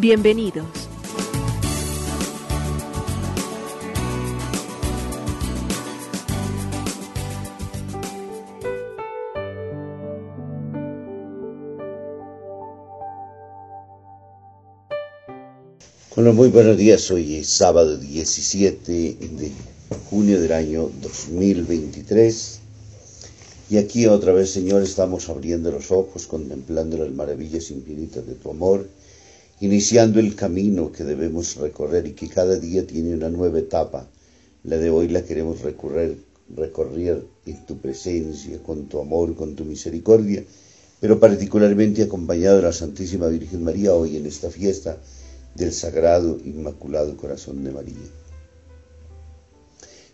Bienvenidos. Bueno, muy buenos días. Hoy es sábado 17 de junio del año 2023. Y aquí otra vez, Señor, estamos abriendo los ojos, contemplando las maravillas infinitas de tu amor, iniciando el camino que debemos recorrer y que cada día tiene una nueva etapa. La de hoy la queremos recorrer, recorrer en tu presencia, con tu amor, con tu misericordia, pero particularmente acompañado de la Santísima Virgen María hoy en esta fiesta del Sagrado Inmaculado Corazón de María.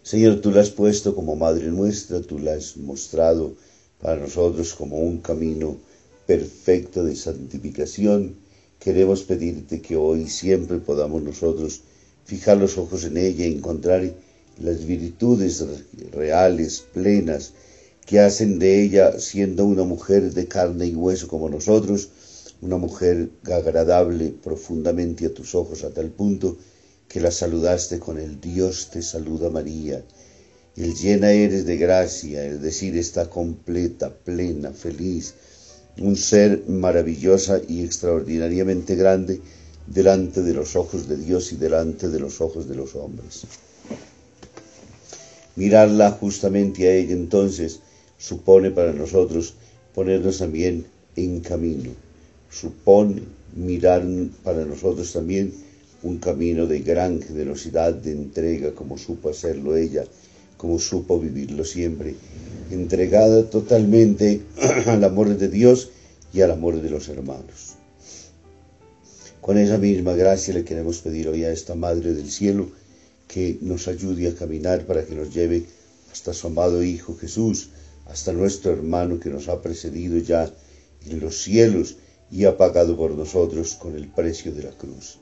Señor, tú la has puesto como Madre nuestra, tú la has mostrado para nosotros como un camino perfecto de santificación. Queremos pedirte que hoy siempre podamos nosotros fijar los ojos en ella y encontrar las virtudes reales, plenas, que hacen de ella, siendo una mujer de carne y hueso como nosotros, una mujer agradable profundamente a tus ojos a tal punto que la saludaste con el Dios te saluda María. El llena eres de gracia, es decir, está completa, plena, feliz, un ser maravillosa y extraordinariamente grande delante de los ojos de Dios y delante de los ojos de los hombres. Mirarla justamente a ella entonces supone para nosotros ponernos también en camino, supone mirar para nosotros también un camino de gran generosidad, de entrega, como supo hacerlo ella, como supo vivirlo siempre, entregada totalmente al amor de Dios y al amor de los hermanos. Con esa misma gracia le queremos pedir hoy a esta Madre del Cielo que nos ayude a caminar para que nos lleve hasta su amado Hijo Jesús, hasta nuestro hermano que nos ha precedido ya en los cielos y ha pagado por nosotros con el precio de la cruz.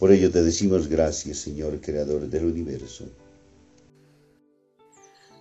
Por ello te decimos gracias, Señor, Creador del universo.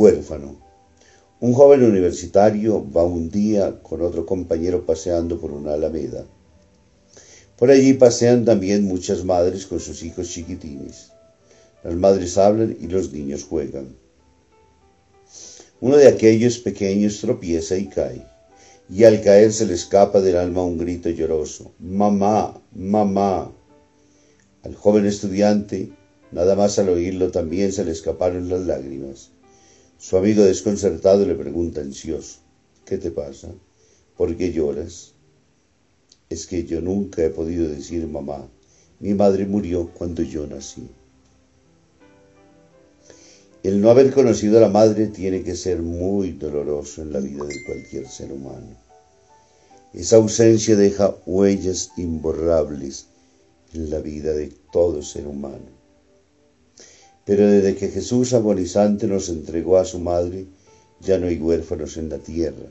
Huérfano. Un joven universitario va un día con otro compañero paseando por una alameda. Por allí pasean también muchas madres con sus hijos chiquitines. Las madres hablan y los niños juegan. Uno de aquellos pequeños tropieza y cae, y al caer se le escapa del alma un grito lloroso, Mamá, mamá. Al joven estudiante, nada más al oírlo también se le escaparon las lágrimas. Su amigo desconcertado le pregunta ansioso, ¿qué te pasa? ¿Por qué lloras? Es que yo nunca he podido decir mamá. Mi madre murió cuando yo nací. El no haber conocido a la madre tiene que ser muy doloroso en la vida de cualquier ser humano. Esa ausencia deja huellas imborrables en la vida de todo ser humano. Pero desde que Jesús agonizante nos entregó a su madre, ya no hay huérfanos en la tierra.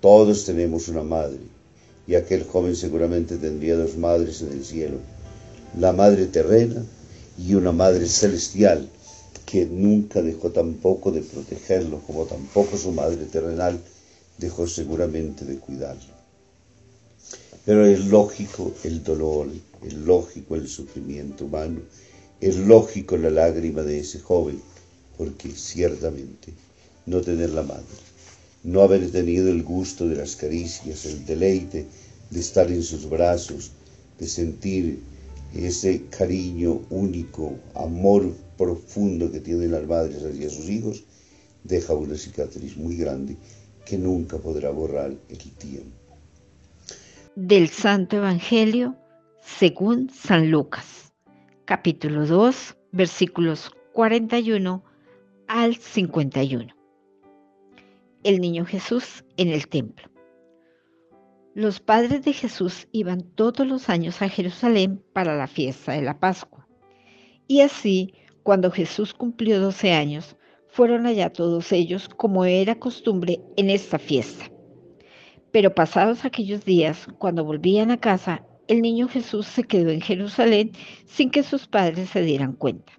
Todos tenemos una madre, y aquel joven seguramente tendría dos madres en el cielo, la madre terrena y una madre celestial, que nunca dejó tampoco de protegerlo, como tampoco su madre terrenal dejó seguramente de cuidarlo. Pero es lógico el dolor, es lógico el sufrimiento humano, es lógico la lágrima de ese joven, porque ciertamente no tener la madre, no haber tenido el gusto de las caricias, el deleite de estar en sus brazos, de sentir ese cariño único, amor profundo que tienen las madres hacia sus hijos, deja una cicatriz muy grande que nunca podrá borrar el tiempo. Del Santo Evangelio según San Lucas, capítulo 2, versículos 41 al 51. El niño Jesús en el templo. Los padres de Jesús iban todos los años a Jerusalén para la fiesta de la Pascua. Y así, cuando Jesús cumplió 12 años, fueron allá todos ellos como era costumbre en esta fiesta. Pero pasados aquellos días, cuando volvían a casa, el niño Jesús se quedó en Jerusalén sin que sus padres se dieran cuenta.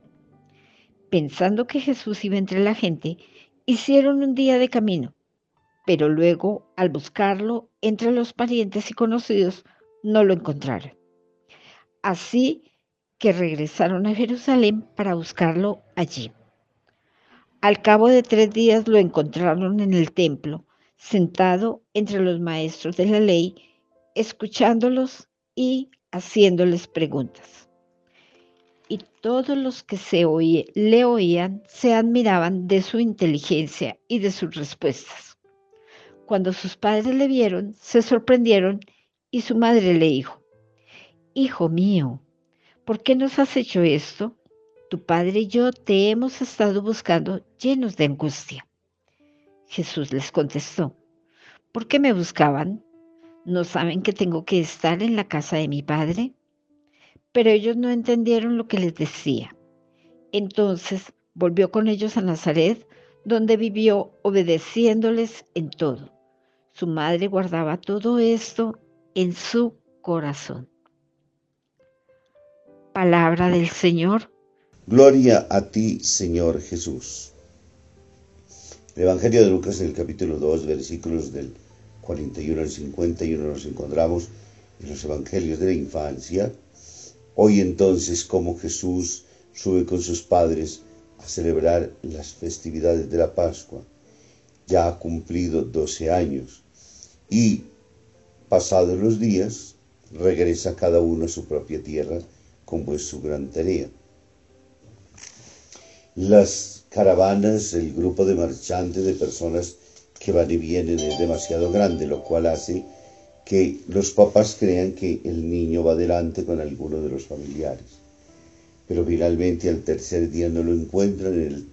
Pensando que Jesús iba entre la gente, hicieron un día de camino pero luego, al buscarlo entre los parientes y conocidos, no lo encontraron. Así que regresaron a Jerusalén para buscarlo allí. Al cabo de tres días lo encontraron en el templo, sentado entre los maestros de la ley, escuchándolos y haciéndoles preguntas. Y todos los que se le oían se admiraban de su inteligencia y de sus respuestas. Cuando sus padres le vieron, se sorprendieron y su madre le dijo, Hijo mío, ¿por qué nos has hecho esto? Tu padre y yo te hemos estado buscando llenos de angustia. Jesús les contestó, ¿por qué me buscaban? ¿No saben que tengo que estar en la casa de mi padre? Pero ellos no entendieron lo que les decía. Entonces volvió con ellos a Nazaret, donde vivió obedeciéndoles en todo. Su madre guardaba todo esto en su corazón. Palabra del Señor. Gloria a ti, Señor Jesús. El Evangelio de Lucas, el capítulo 2, versículos del 41 al 51, nos encontramos en los Evangelios de la infancia. Hoy entonces, como Jesús sube con sus padres a celebrar las festividades de la Pascua, ya ha cumplido 12 años y pasados los días regresa cada uno a su propia tierra como es su gran tarea. Las caravanas, el grupo de marchantes, de personas que van y vienen es demasiado grande, lo cual hace que los papás crean que el niño va delante con alguno de los familiares. Pero finalmente al tercer día no lo encuentran,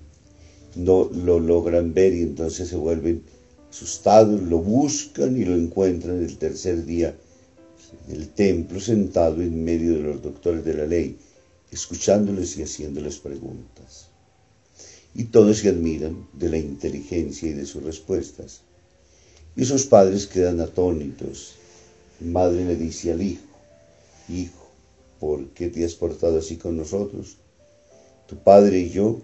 no lo logran ver y entonces se vuelven asustados, lo buscan y lo encuentran el tercer día en el templo sentado en medio de los doctores de la ley, escuchándoles y haciéndoles preguntas. Y todos se admiran de la inteligencia y de sus respuestas. Y sus padres quedan atónitos. madre le dice al hijo, Hijo, ¿por qué te has portado así con nosotros? Tu padre y yo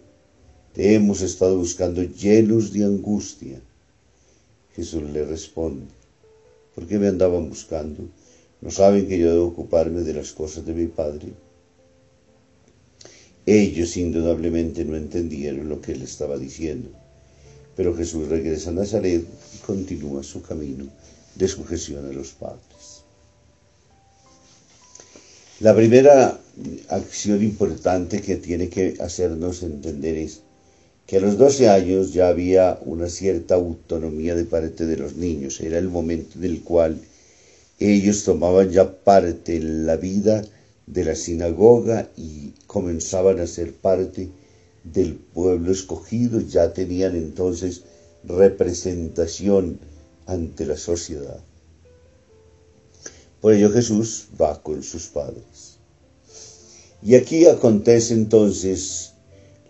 te hemos estado buscando llenos de angustia Jesús le responde, ¿por qué me andaban buscando? ¿No saben que yo debo ocuparme de las cosas de mi Padre? Ellos indudablemente no entendieron lo que él estaba diciendo, pero Jesús regresa a Nazaret y continúa su camino de sujeción a los padres. La primera acción importante que tiene que hacernos entender es que a los 12 años ya había una cierta autonomía de parte de los niños. Era el momento en el cual ellos tomaban ya parte en la vida de la sinagoga y comenzaban a ser parte del pueblo escogido, ya tenían entonces representación ante la sociedad. Por ello Jesús va con sus padres. Y aquí acontece entonces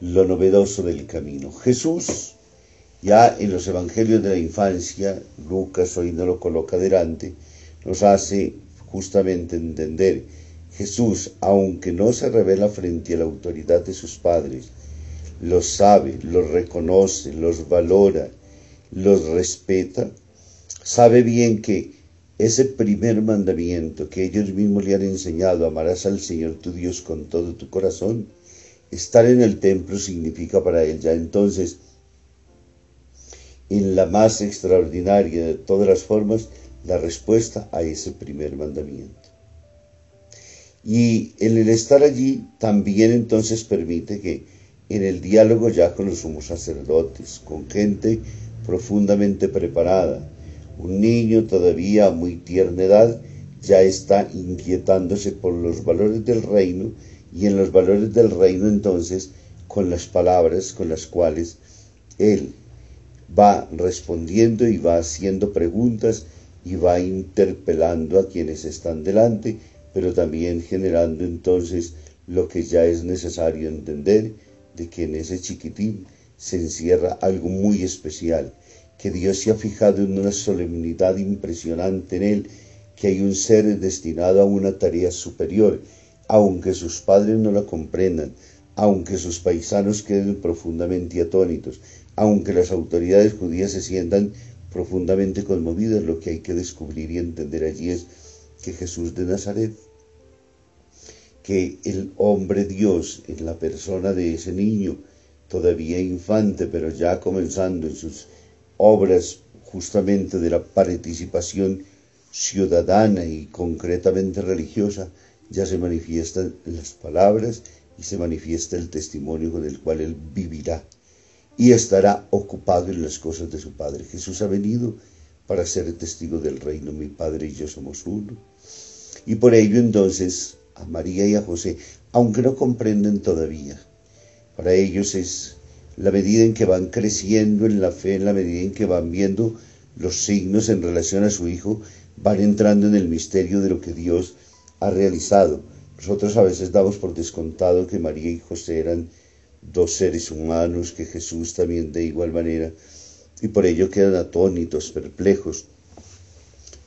lo novedoso del camino. Jesús, ya en los evangelios de la infancia, Lucas hoy no lo coloca delante, nos hace justamente entender, Jesús, aunque no se revela frente a la autoridad de sus padres, los sabe, los reconoce, los valora, los respeta, sabe bien que ese primer mandamiento que ellos mismos le han enseñado, amarás al Señor tu Dios con todo tu corazón, estar en el templo significa para él ya entonces, en la más extraordinaria de todas las formas, la respuesta a ese primer mandamiento. Y en el estar allí también entonces permite que en el diálogo ya con los sumos sacerdotes, con gente profundamente preparada, un niño todavía a muy tierna edad ya está inquietándose por los valores del reino y en los valores del reino entonces con las palabras con las cuales él va respondiendo y va haciendo preguntas y va interpelando a quienes están delante, pero también generando entonces lo que ya es necesario entender de que en ese chiquitín se encierra algo muy especial, que Dios se ha fijado en una solemnidad impresionante en él, que hay un ser destinado a una tarea superior, aunque sus padres no la comprendan, aunque sus paisanos queden profundamente atónitos, aunque las autoridades judías se sientan profundamente conmovidas, lo que hay que descubrir y entender allí es que Jesús de Nazaret, que el hombre Dios en la persona de ese niño, todavía infante, pero ya comenzando en sus obras justamente de la participación ciudadana y concretamente religiosa, ya se manifiestan las palabras y se manifiesta el testimonio con el cual él vivirá y estará ocupado en las cosas de su Padre. Jesús ha venido para ser testigo del reino. Mi Padre y yo somos uno. Y por ello entonces a María y a José, aunque no comprenden todavía, para ellos es la medida en que van creciendo en la fe, en la medida en que van viendo los signos en relación a su Hijo, van entrando en el misterio de lo que Dios ha realizado. Nosotros a veces damos por descontado que María y José eran dos seres humanos que Jesús también de igual manera, y por ello quedan atónitos, perplejos.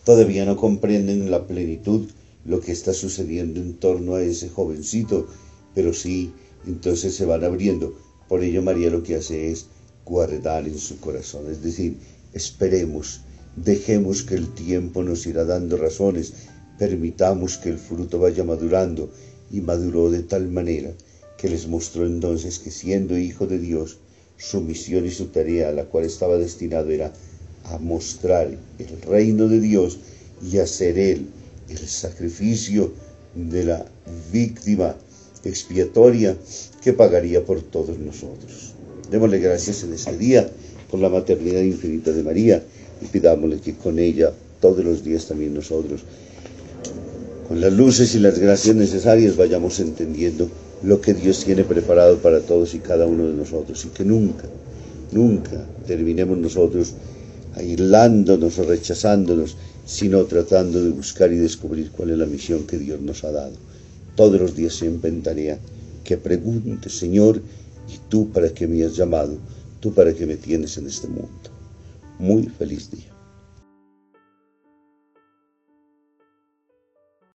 Todavía no comprenden en la plenitud lo que está sucediendo en torno a ese jovencito, pero sí, entonces se van abriendo. Por ello María lo que hace es guardar en su corazón, es decir, esperemos, dejemos que el tiempo nos irá dando razones, permitamos que el fruto vaya madurando, y maduró de tal manera que les mostró entonces que siendo hijo de Dios, su misión y su tarea a la cual estaba destinado era a mostrar el reino de Dios y hacer él el sacrificio de la víctima expiatoria que pagaría por todos nosotros. Démosle gracias en este día por la maternidad infinita de María y pidámosle que con ella todos los días también nosotros, con las luces y las gracias necesarias, vayamos entendiendo lo que Dios tiene preparado para todos y cada uno de nosotros y que nunca, nunca terminemos nosotros aislándonos o rechazándonos, sino tratando de buscar y descubrir cuál es la misión que Dios nos ha dado. Todos los días siempre en que pregunte, Señor, ¿y tú para qué me has llamado? ¿Tú para qué me tienes en este mundo? Muy feliz día.